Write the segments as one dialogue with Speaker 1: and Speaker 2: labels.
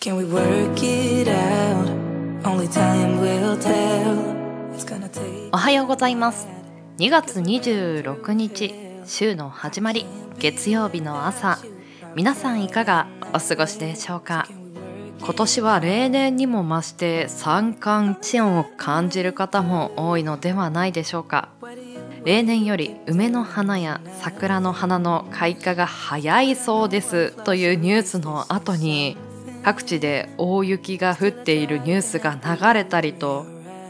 Speaker 1: Can we work it out? Only time will tell. It's gonna take
Speaker 2: おはようございます2月26日週の始まり月曜日の朝皆さんいかがお過ごしでしょうか？今年は例年にも増して三寒四温を感じる方も多いのではないでしょうか例年より梅の花や桜の花の開花が早いそうですというニュースの後に各地で大雪が降っているニュースが流れたりと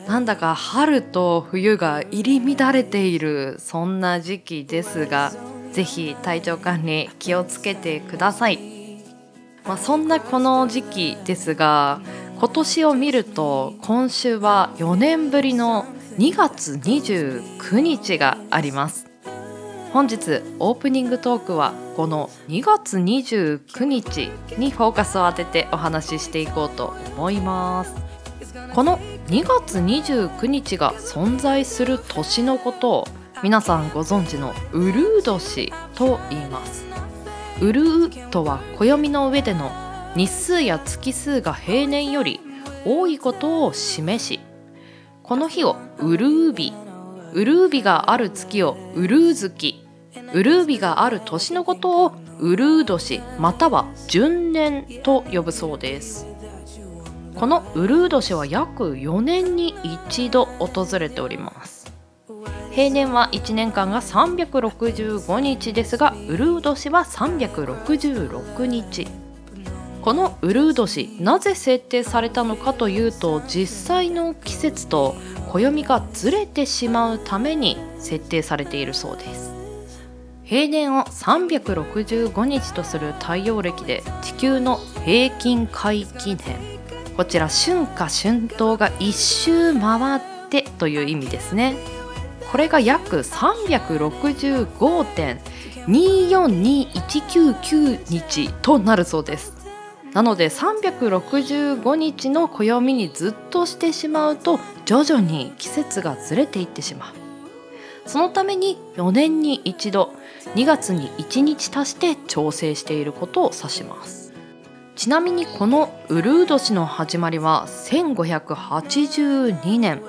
Speaker 2: なんだか春と冬が入り乱れているそんな時期ですがぜひ体調管理気をつけてください、まあ、そんなこの時期ですが今年を見ると今週は4年ぶりの2月29日があります。本日オープニングトークはこの2月29日にフォーカスを当ててお話ししていこうと思います。この2月29日が存在する年のことを皆さんご存知のウルー年と言います。ウルーとは暦の上での日数や月数が平年より多いことを示しこの日をウルー日ウルー日がある月をウルー月ウルー日がある年のことをウルー年または順年と呼ぶそうです。このウルー年は約4年に一度訪れております。平年は1年間が365日ですがウルー年は366日。このウルー年なぜ設定されたのかというと実際の季節と暦がずれてしまうために設定されているそうです。平年を365日とする太陽暦で地球の平均回帰年こちら春夏春冬が一周回ってという意味ですね。これが約365.242199日となるそうです。なので365日の暦にずっとしてしまうと徐々に季節がずれていってしまう。そのために4年に一度2月に1日足して調整していることを指します。ちなみにこのウルー年の始まりは1582年。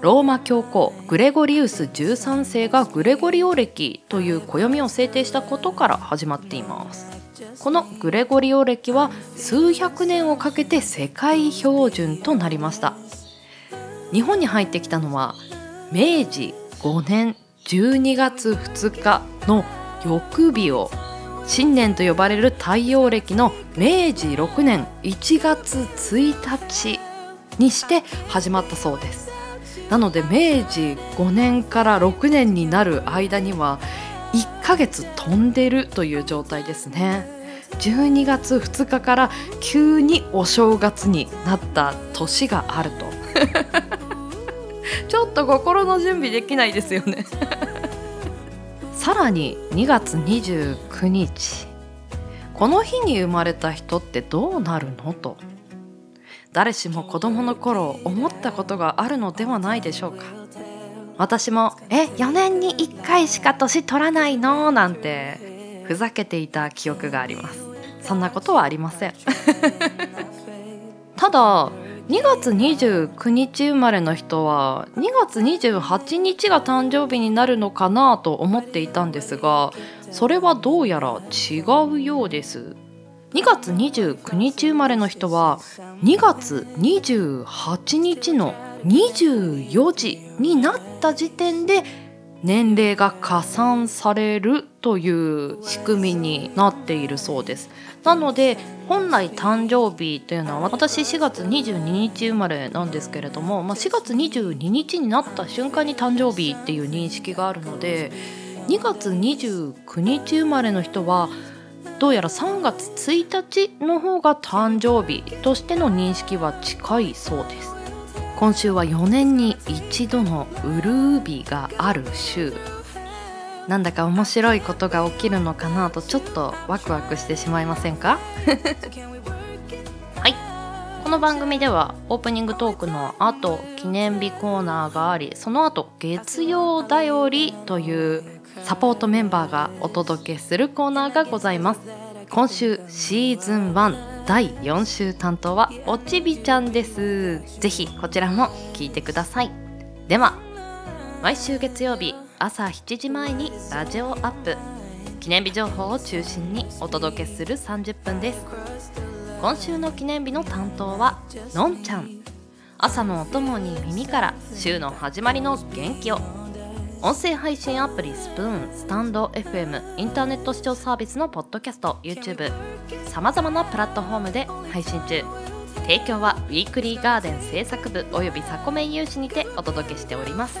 Speaker 2: ローマ教皇グレゴリウス13世がグレゴリオ暦という暦を制定したことから始まっています。このグレゴリオ暦は数百年をかけて世界標準となりました。日本に入ってきたのは明治5年12月2日の翌日を新年と呼ばれる太陽暦の明治6年1月1日にして始まったそうです。なので明治5年から6年になる間には1ヶ月飛んでるという状態ですね。12月2日から急にお正月になった年があると。ちょっと心の準備できないですよね。さらに2月29日。この日に生まれた人ってどうなるのと。誰しも子供の頃思ったことがあるのではないでしょうか。私も「え4年に1回しか年取らないの?」なんてふざけていた記憶があります。そんなことはありません。ただ2月29日生まれの人は2月28日が誕生日になるのかなと思っていたんですがそれはどうやら違うようです。2月29日生まれの人は2月28日の24時になった時点で年齢が加算されるという仕組みになっているそうです。なので本来誕生日というのは私4月22日生まれなんですけれども、まあ、4月22日になった瞬間に誕生日っていう認識があるので2月29日生まれの人はどうやら3月1日の方が誕生日としての認識は近いそうです。今週は4年に一度のウルー日がある週。なんだか面白いことが起きるのかなとちょっとワクワクしてしまいませんか？はい。この番組ではオープニングトークの後記念日コーナーがありその後月曜だよりというサポートメンバーがお届けするコーナーがございます。今週シーズン1第4週担当はおちびちゃんです。ぜひこちらも聞いてください。では毎週月曜日朝7時前にラジオアップ。記念日情報を中心にお届けする30分です。今週の記念日の担当はのんちゃん。朝のお供に耳から週の始まりの元気を。音声配信アプリスプーンスタンド FM インターネット視聴サービスのポッドキャスト YouTube さまざまなプラットフォームで配信中。提供はウィークリーガーデン制作部およびサコメン有志にてお届けしております。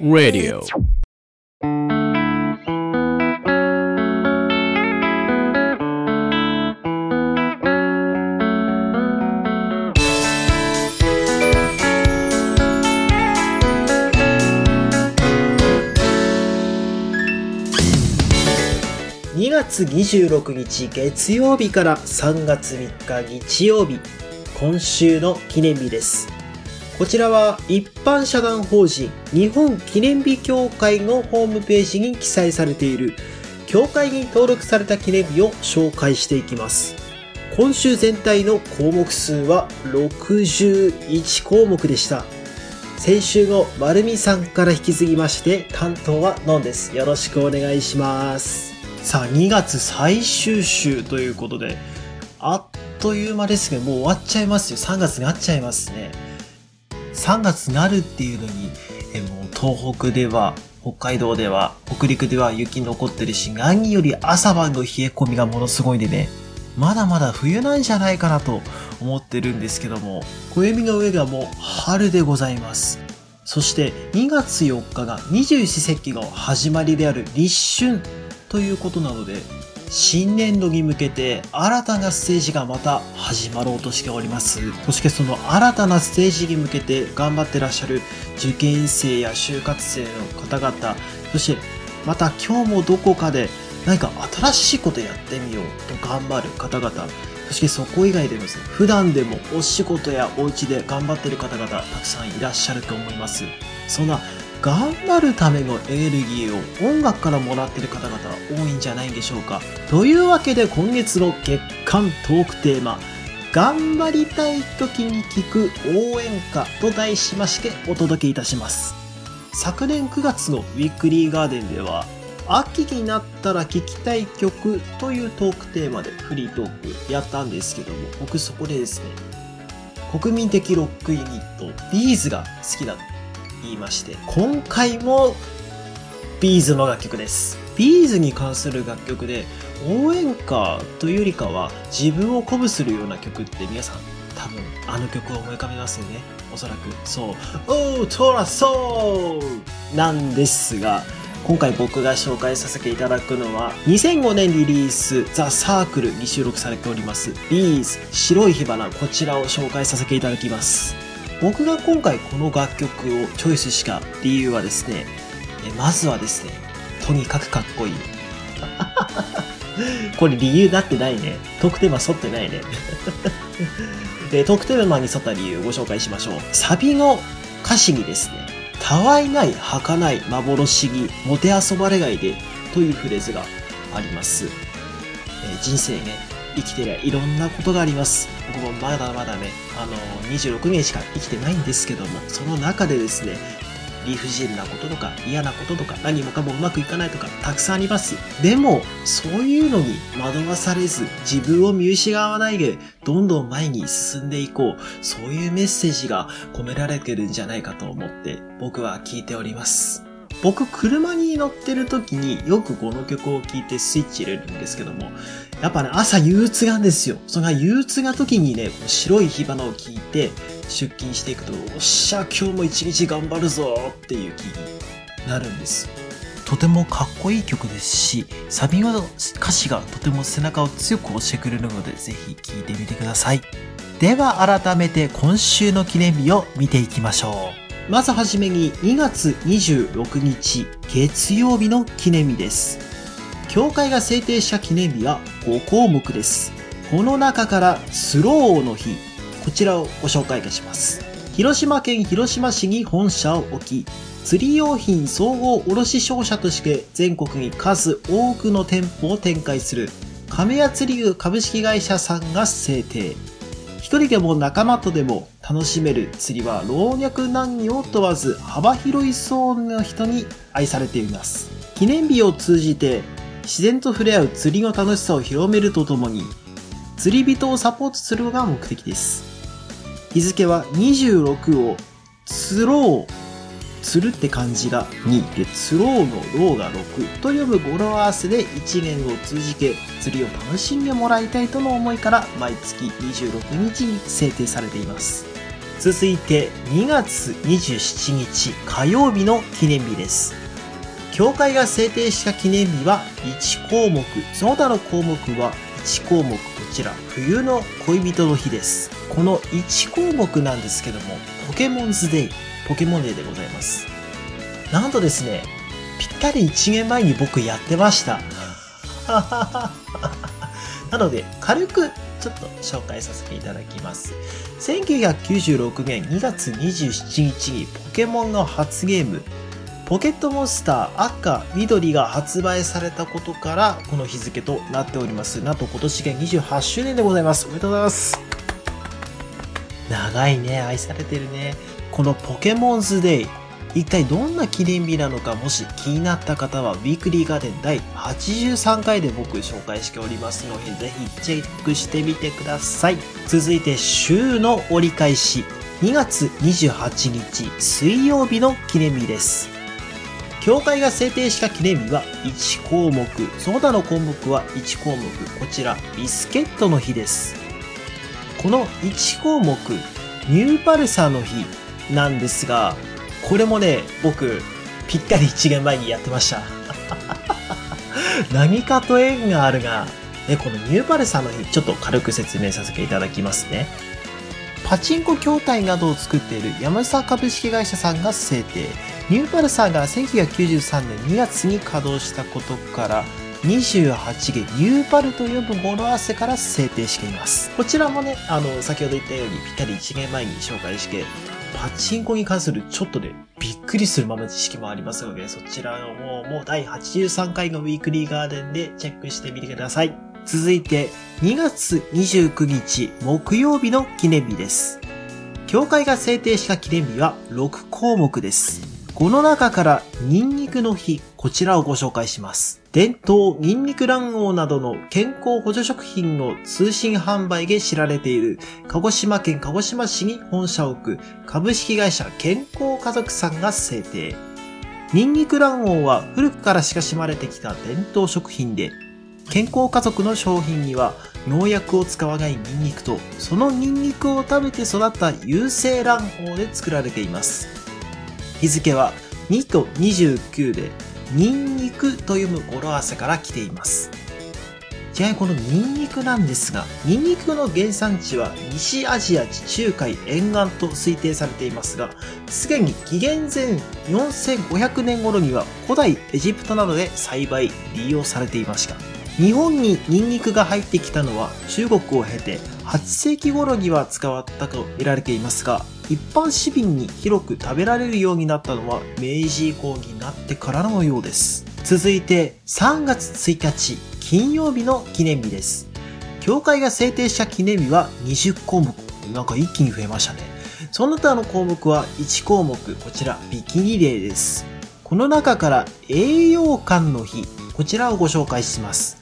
Speaker 3: Radio
Speaker 4: 2月26日月曜日から3月3日日曜日、今週の記念日です。こちらは一般社団法人日本記念日協会のホームページに記載されている協会に登録された記念日を紹介していきます。今週全体の項目数は61項目でした。先週の丸美さんから引き継ぎまして担当はのんです。よろしくお願いします。さあ、2月最終週ということで、あっという間ですけど、もう終わっちゃいますよ。3月になっちゃいますね。3月になるっていうのに、えもう東北では、北海道では、北陸では雪残ってるし、何より朝晩の冷え込みがものすごいんでね、まだまだ冬なんじゃないかなと思ってるんですけども、暦の上がもう春でございます。そして2月4日が二十四節気の始まりである立春ということなので、新年度に向けて新たなステージがまた始まろうとしております。そしてその新たなステージに向けて頑張ってらっしゃる受験生や就活生の方々、そしてまた今日もどこかで何か新しいことやってみようと頑張る方々、そしてそこ以外でもですね、普段でもお仕事やお家で頑張ってる方々たくさんいらっしゃると思います。そんな頑張るためのエネルギーを音楽からもらってる方々多いんじゃないんでしょうか。というわけで今月の月間トークテーマ、頑張りたい時に聞く応援歌と題しましてお届けいたします。昨年9月のウィークリーガーデンでは、秋になったら聴きたい曲というトークテーマでフリートークやったんですけども、僕そこでですね、国民的ロックユニット、 B'zが好きだと言いまして、今回も B'zの楽曲です。 B'zに関する楽曲で、応援歌というよりかは自分を鼓舞するような曲って皆さん多分あの曲を思い浮かべますよね。おそらく。そう。 ultra soul なんですが、今回僕が紹介させていただくのは2005年リリース THE CIRCLE に収録されております B'z白い火花こちらを紹介させていただきます僕が今回この楽曲をチョイスした理由はですねえまずはですねとにかくかっこいい これ理由になってないね特テーマ沿ってないねで特テーマに沿った理由をご紹介しましょうサビの歌詞にですねたわいない、儚い、幻に、もてあそばれがいで、というフレーズがあります。え人生ね、生きてりゃいろんなことがあります。僕もまだまだね、あの、26年しか生きてないんですけども、その中でですね、理不尽なこととか嫌なこととか何もかもうまくいかないとかたくさんあります。でも、そういうのに惑わされず自分を見失わないでどんどん前に進んでいこう。そういうメッセージが込められてるんじゃないかと思って僕は聞いております。僕、車に乗ってる時によくこの曲を聴いてスイッチ入れるんですけども、やっぱね、朝憂鬱なんですよ。その憂鬱な時にね、白い火花を聞いて出勤していくと、おっしゃ、今日も一日頑張るぞっていう気になるんです。とてもかっこいい曲ですし、サビの歌詞がとても背中を強く押してくれるので、ぜひ聴いてみてください。では改めて今週の記念日を見ていきましょう。まずはじめに2月26日月曜日の記念日です。教会が制定した記念日は5項目です。この中からスローの日、こちらをご紹介いたします。広島県広島市に本社を置き、釣り用品総合卸商社として全国に数多くの店舗を展開する亀屋釣り具株式会社さんが制定。一人でも仲間とでも楽しめる釣りは老若男女を問わず幅広い層の人に愛されています。記念日を通じて自然と触れ合う釣りの楽しさを広めるとともに釣り人をサポートするのが目的です。日付は26を釣ろう釣るって漢字が2で釣ろうのろうが6と読む語呂合わせで1年を通じて釣りを楽しんでもらいたいとの思いから毎月26日に制定されています。続いて2月27日火曜日の記念日です。教会が制定した記念日は1項目その他の項目は1項目こちら冬の恋人の日です。この1項目なんですけどもポケモンズデイポケモンデーでございますなんとですねぴったり1年前に僕やってました なので軽くちょっと紹介させていただきます1996年2月27日にポケモンの初ゲームポケットモンスター赤、緑が発売されたことからこの日付となっております。なんと今年が28周年でございます。おめでとうございます。長いね、愛されてるね。このポケモンズデイ、一体どんな記念日なのかもし気になった方はウィークリーガーデン第83回で僕紹介しておりますのでぜひチェックしてみてください。続いて週の折り返し。2月28日水曜日の記念日です。教会が制定した記念日は1項目、その他の項目は1項目、こちらビスケットの日です。この1項目、ニューパルサの日なんですが、これもね、僕、ぴったり1年前にやってました。何かと縁があるが、ね、このニューパルサーの日、ちょっと軽く説明させていただきますね。パチンコ筐体などを作っている山下株式会社さんが制定。ニューパルサーが1993年2月に稼働したことから、28元ニューパルと呼ぶ語呂合わせから制定しています。こちらもね、あの、先ほど言ったようにぴったり1年前に紹介して、パチンコに関するちょっとね、びっくりするまま知識もありますので、そちらの方も第83回のウィークリーガーデンでチェックしてみてください。続いて、2月29日木曜日の記念日です。教会が制定した記念日は6項目です。この中からニンニクの日、こちらをご紹介します。伝統ニンニク卵黄などの健康補助食品の通信販売で知られている鹿児島県鹿児島市に本社を置く株式会社健康家族さんが制定。ニンニク卵黄は古くから親しまれてきた伝統食品で、健康家族の商品には農薬を使わないニンニクとそのニンニクを食べて育った有性卵黄で作られています。日付は2と29でニンニクと読む語呂合わせから来ています。ちなみにこのニンニクなんですが、ニンニクの原産地は西アジア地中海沿岸と推定されていますが、すでに紀元前4500年頃には古代エジプトなどで栽培、利用されていました。日本にニンニクが入ってきたのは中国を経て8世紀頃には使わったと見られていますが、一般市民に広く食べられるようになったのは明治以降になってからのようです。続いて3月1日金曜日の記念日です。教会が制定した記念日は20項目。なんか一気に増えましたね。その他の項目は1項目、こちらビキニデーです。この中から栄養館の日、こちらをご紹介します。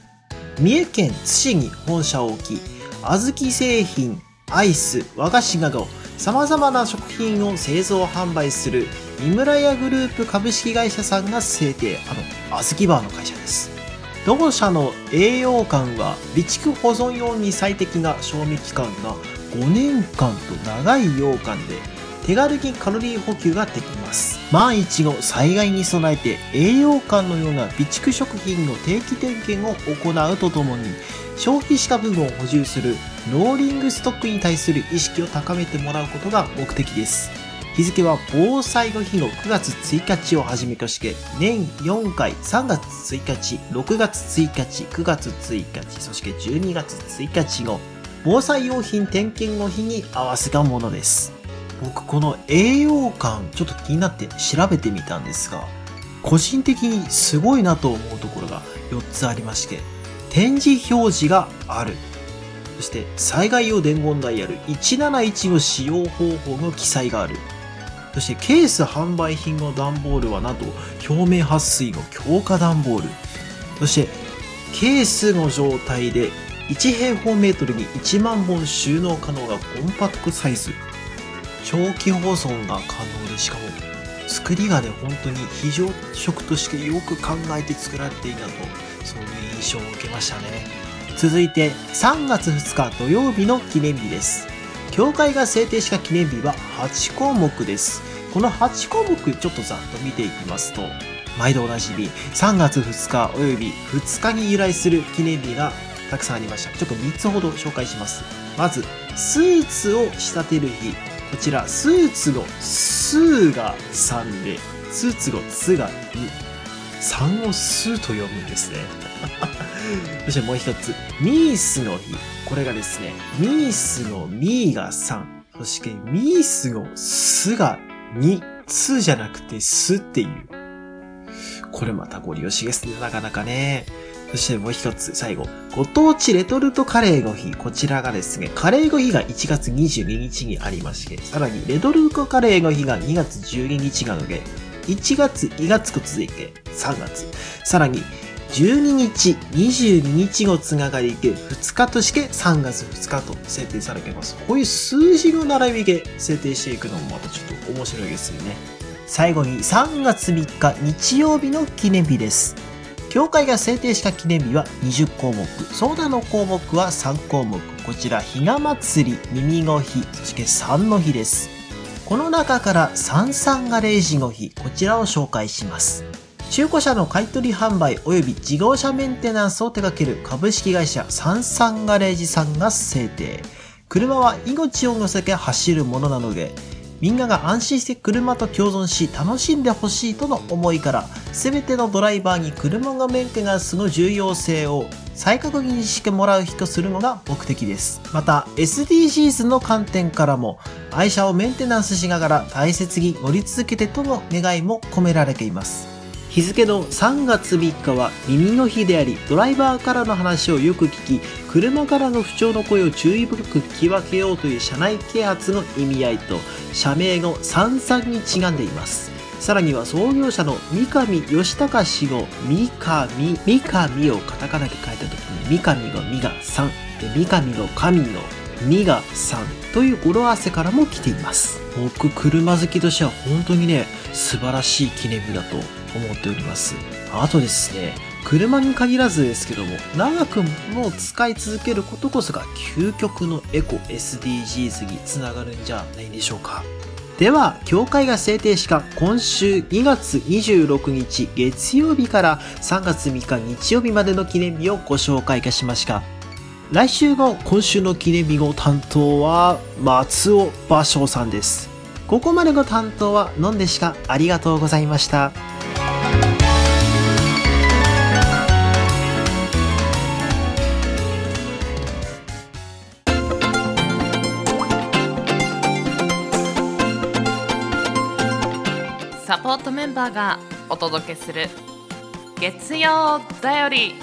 Speaker 4: 三重県津市に本社を置き、小豆製品、アイス、和菓子など、様々な食品を製造販売する、井村屋グループ株式会社さんが制定、あの、小豆バーの会社です。同社の栄養館は、備蓄保存用に最適な賞味期間が5年間と長い羊羹で、手軽にカロリー補給ができます。万一の災害に備えて栄養館のような備蓄食品の定期点検を行うとともに消費した部分を補充するローリングストックに対する意識を高めてもらうことが目的です。日付は防災の日の9月1日をはじめとして年4回3月1日、6月1日、9月1日、そして12月1日の防災用品点検の日に合わせたものです。僕この栄養感ちょっと気になって調べてみたんですが、個人的にすごいなと思うところが4つありまして、展示表示がある。そして災害用伝言ダイヤル171の使用方法の記載がある。そしてケース販売品の段ボールはなんと表面撥水の強化段ボール。そしてケースの状態で1平方メートルに1万本収納可能なコンパクトサイズ。長期保存が可能でしかも作りがね本当に非常食としてよく考えて作られているなとそういう印象を受けましたね。続いて3月2日土曜日の記念日です。協会が制定した記念日は8項目です。この8項目ちょっとざっと見ていきますと毎度おなじみ3月2日および2日に由来する記念日がたくさんありました。ちょっと3つほど紹介します。まずスーツを仕立てる日。こちらスーツのスーが3でスーツのツが2 3をスーと読むんですね。そしてもう一つミースの日。これがですねミースのミーが3そしてミースのスが2ツじゃなくてスっていう。これまたご利用しですねなかなかね。そしてもう一つ、最後。ご当地レトルトカレーの日。こちらがですね、カレーの日が1月22日にありまして、さらにレトルトカレーの日が2月12日なので、1月、2月と続いて3月。さらに、12日、22日のつながりで2日として3月2日と設定されています。こういう数字の並びで設定していくのもまたちょっと面白いですよね。最後に3月3日日曜日の記念日です。協会が制定した記念日は20項目。ソーダの項目は3項目。こちら、ひな祭り、耳の日、そして三の日です。この中から三三ガレージの日、こちらを紹介します。中古車の買取販売及び自動車メンテナンスを手掛ける株式会社三三ガレージさんが制定。車は命を乗せて走るものなので、みんなが安心して車と共存し楽しんでほしいとの思いから全てのドライバーに車がメンテナンスの重要性を再確認してもらう日とするのが目的です。また SDGs の観点からも愛車をメンテナンスしながら大切に乗り続けてとの願いも込められています。日付の3月3日は耳の日でありドライバーからの話をよく聞き車からの不調の声を注意深く聞き分けようという社内啓発の意味合いと社名の三々にちなんでいます。さらには創業者の三上義隆氏の三上三上をカタカナで書いた時に三上の三が3で三上の神の2が3という語呂合わせからも来ています。僕車好きとしては本当にね素晴らしい記念日だと思っております。あとですね車に限らずですけども長くも使い続けることこそが究極のエコ SDGs につながるんじゃないでしょうか。では協会が制定した今週2月26日月曜日から3月3日日曜日までの記念日をご紹介いたしました。来週の今週の記念日の担当は松尾芭蕉さんです。ここまでの担当はのんでしか。ありがとうございました。
Speaker 2: バーがお届けする月曜だより。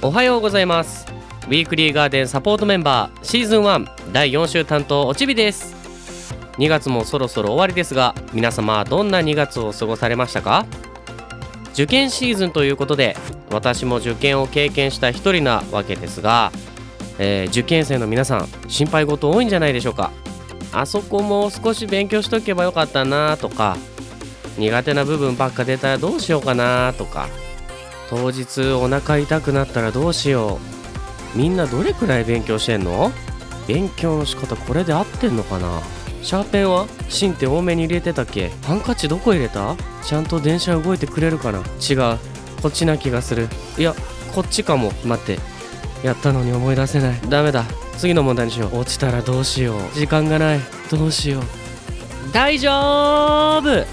Speaker 5: おはようございます。ウィークリーガーデンサポートメンバーシーズン1第4週担当おちびです。2月もそろそろ終わりですが皆様どんな2月を過ごされましたか？受験シーズンということで私も受験を経験した一人なわけですが、えー受験生の皆さん心配事多いんじゃないでしょうか？あそこも少し勉強しとけばよかったなとか苦手な部分ばっか出たらどうしようかなとか当日お腹痛くなったらどうしよう。みんなどれくらい勉強してんの？勉強の仕方これで合ってんのかな？シャーペンは芯って多めに入れてたっけ？ハンカチどこ入れた？ちゃんと電車動いてくれるかな？違う。こっちな気がする。いやこっちかも。待って。やったのに思い出せない。ダメだ。次の問題にしよう。落ちたらどうしよう。時間がない。どうしよう。大丈夫。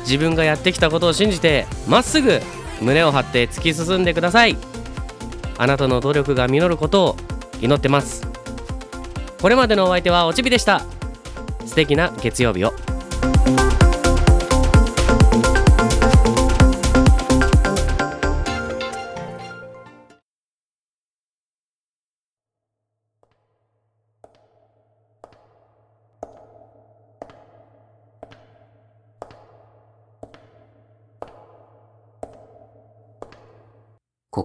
Speaker 5: 自分がやってきたことを信じてまっすぐ胸を張って突き進んでください。あなたの努力が実ることを祈ってます。これまでのお相手はおちびでした。素敵な月曜日を。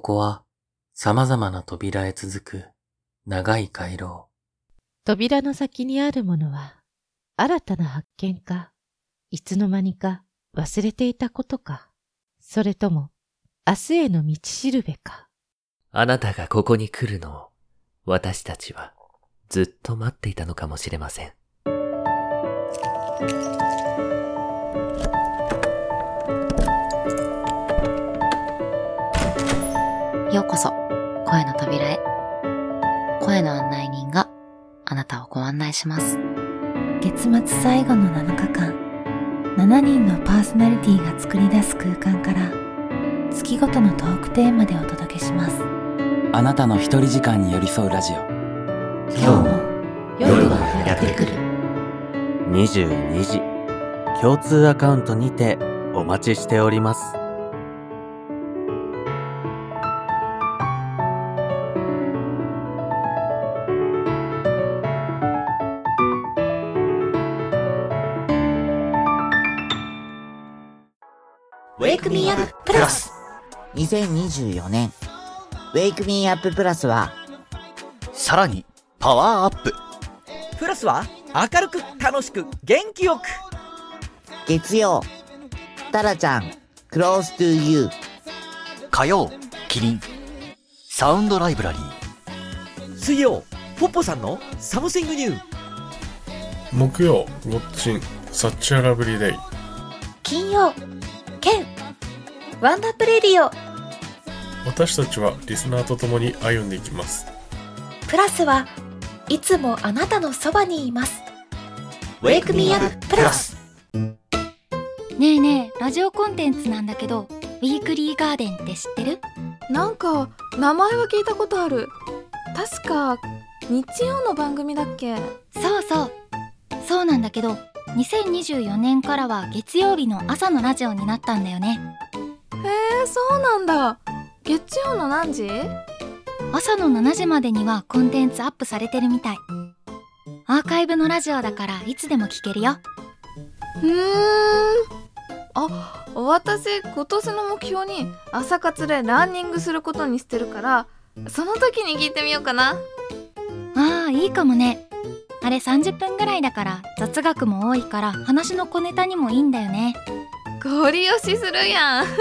Speaker 6: ここは様々な扉へ続く長い回廊。
Speaker 7: 扉の先にあるものは、新たな発見か、いつの間にか忘れていたことか、それとも明日への道しるべか。
Speaker 6: あなたがここに来るのを私たちはずっと待っていたのかもしれません。
Speaker 2: 声の案内人があなたをご案内します。
Speaker 8: 月末最後の7日間7人のパーソナリティが作り出す空間から月ごとのトークテーマでお届けします。
Speaker 9: あなたの一人時間に寄り添うラジオ。
Speaker 8: 今日も夜はやってくる。
Speaker 10: 22時。共通アカウントにてお待ちしております
Speaker 11: 2024年。 Wake Me Up プラスは。
Speaker 12: さらにパワーアップ
Speaker 13: プラスは明るく楽しく元気よく。
Speaker 11: 月曜。タラちゃん Close to You
Speaker 12: 火曜キリン。 Sound Library。
Speaker 13: 水曜ポッポさんの Something New
Speaker 14: 木曜 Watching Such a Lovely Day。
Speaker 8: 金曜ケン。ワンダップレディオ
Speaker 14: 私たちはリスナーと共に歩んでいきます。
Speaker 8: プラスはいつもあなたのそばにいます。
Speaker 11: Wake Me Up プラス。
Speaker 15: ねえねえラジオコンテンツなんだけど Weekly GARDEN って知ってる？
Speaker 16: なんか名前は聞いたことある。確か日曜の番組だっけ？
Speaker 15: そうそう。そうなんだけど2024年からは月曜日の朝のラジオになったんだよね。
Speaker 16: へえそうなんだ月曜の何時？
Speaker 15: 朝の7時までにはコンテンツアップされてるみたい。アーカイブのラジオだからいつでも聞けるよ。
Speaker 16: ふーん。あ私今年の目標に朝活でランニングすることにしてるからその時に聞いてみようかな。
Speaker 15: ああいいかもね。あれ30分ぐらいだから雑学も多いから話の小ネタにもいいんだよね。
Speaker 16: ゴリ押しするやん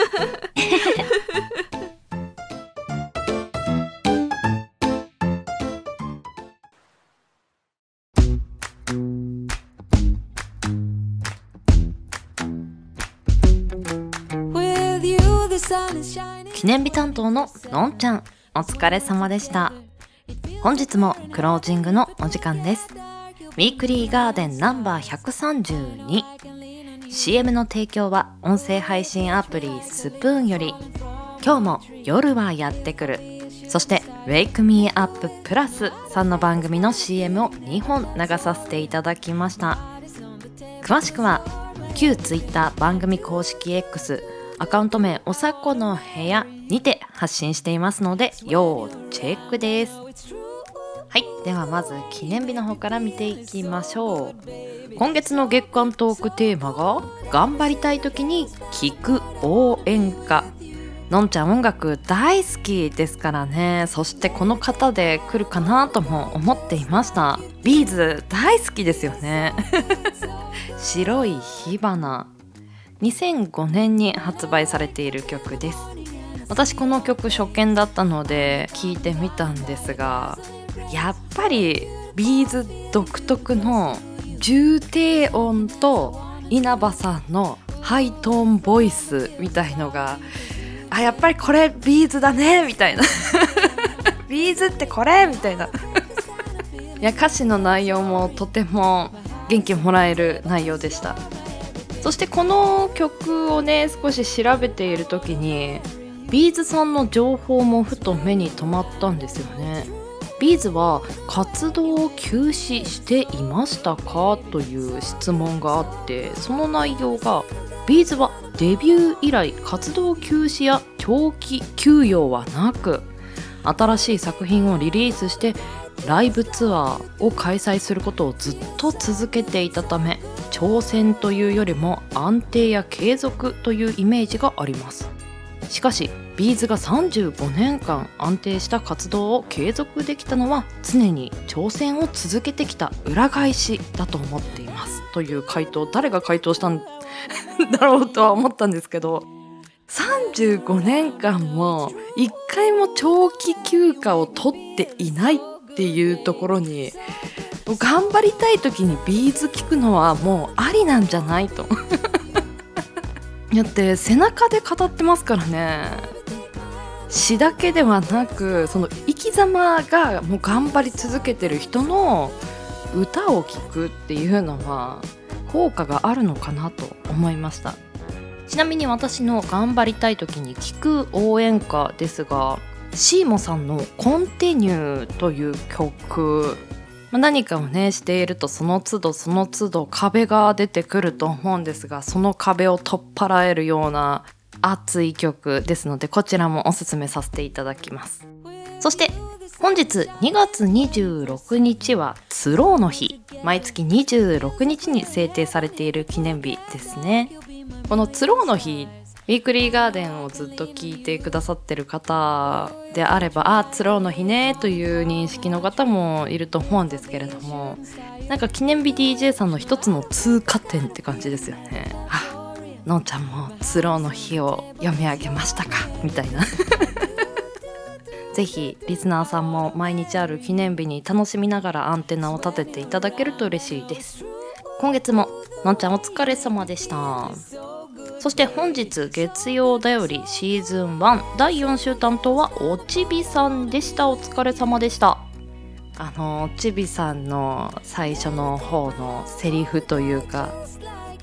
Speaker 2: 記念日担当ののんちゃん。お疲れ様でした。本日もクロージングのお時間です。ウィークリーガーデンナンバー 132CM の提供は音声配信アプリスプーンより。今日も夜はやってくる。そして「Wake Me Up Plus」さんの番組の CM を2本流させていただきました。詳しくは旧 Twitter 番組公式 X アカウント名おさこの部屋にて発信していますので要チェックです。はい。ではまず記念日の方から見ていきましょう。今月の月間トークテーマが頑張りたい時に聞く応援歌。のんちゃん音楽大好きですからね。そしてこの方で来るかなとも思っていました。ビーズ大好きですよね。白い火花。2005年に発売されている曲です。私この曲初見だったので聞いてみたんですがやっぱり B'z独特の重低音と稲葉さんのハイトーンボイスみたいのがあやっぱりこれ B'zだねみたいな。B'zってこれみたいな。いや歌詞の内容もとても元気もらえる内容でした。そしてこの曲をね少し調べている時に B'zさんの情報もふと目に留まったんですよね。 B'zは活動を休止していましたか？という質問があってその内容が B'zはデビュー以来活動休止や長期休養はなく新しい作品をリリースしてライブツアーを開催することをずっと続けていたため挑戦というよりも安定や継続というイメージがあります。しかしビーズが35年間安定した活動を継続できたのは常に挑戦を続けてきた裏返しだと思っています。という回答誰が回答したんだろうとは思ったんですけど35年間も一回も長期休暇を取っていないっていうところに頑張りたい時にビーズ聞くのはもうありなんじゃないと。だって背中で語ってますからね。詩だけではなくその生き様がもう頑張り続けてる人の歌を聴くっていうのは効果があるのかなと思いました。ちなみに私の頑張りたい時に聴く応援歌ですがシーモさんの「コンティニュー」という曲ま、何かをねしているとその都度その都度壁が出てくると思うんですがその壁を取っ払えるような熱い曲ですのでこちらもおすすめさせていただきます。そして本日2月26日はツローの日。毎月26日に制定されている記念日ですね。このツローの日ウィークリーガーデンをずっと聞いてくださってる方であればあツローの日ねという認識の方もいると思うんですけれどもなんか記念日 DJ さんの一つの通過点って感じですよね。あのんちゃんもツローの日を読み上げましたか？みたいな。ぜひリスナーさんも毎日ある記念日に楽しみながらアンテナを立てていただけると嬉しいです。今月ものんちゃんお疲れ様でした。そして本日月曜だよりシーズン1第4週担当はおちびさんでした。お疲れ様でした。あのおちびさんの最初の方のセリフというか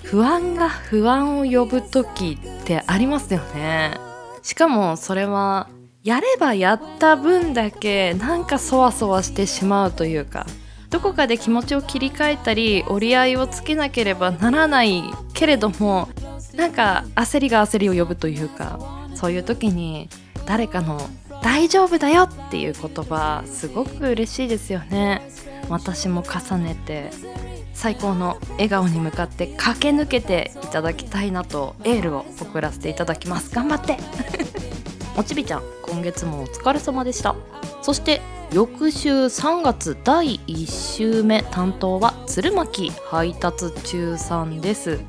Speaker 2: 不安が不安を呼ぶ時ってありますよね。しかもそれはやればやった分だけなんかそわそわしてしまうというかどこかで気持ちを切り替えたり折り合いをつけなければならないけれどもなんか焦りが焦りを呼ぶというかそういう時に誰かの「大丈夫だよ」っていう言葉すごく嬉しいですよね。私も重ねて最高の笑顔に向かって駆け抜けていただきたいなとエールを送らせていただきます。頑張って。おちびちゃん今月もお疲れ様でした。そして翌週3月第1週目担当は鶴巻配達中さんです。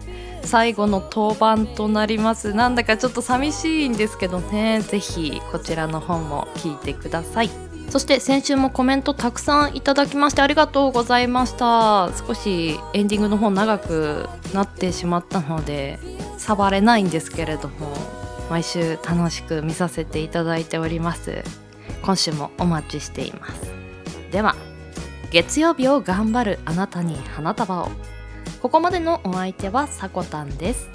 Speaker 2: 最後の当番となります。なんだかちょっと寂しいんですけどね。是非こちらの本も聞いてください。そして先週もコメントたくさんいただきましてありがとうございました。少しエンディングの方長くなってしまったので触れないんですけれども毎週楽しく見させていただいております。今週もお待ちしています。では月曜日を頑張るあなたに花束を。ここまでのお相手はさこたんです。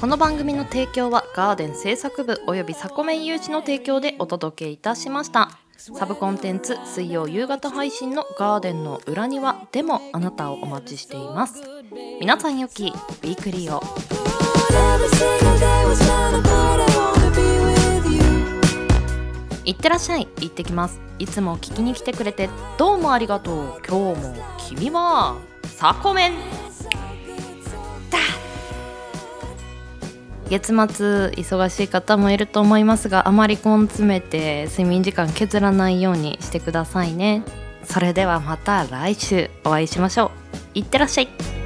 Speaker 2: この番組の提供はガーデン制作部およびサコメン有志の提供でお届けいたしました。サブコンテンツ水曜夕方配信のガーデンの裏庭でもあなたをお待ちしています。皆さんよきウィークリーを。いってらっしゃい行ってきます。いつも聞きに来てくれてどうもありがとう。今日も君はサコメン月末忙しい方もいると思いますがあまり根詰めて睡眠時間削らないようにしてくださいね。それではまた来週お会いしましょう。いってらっしゃい。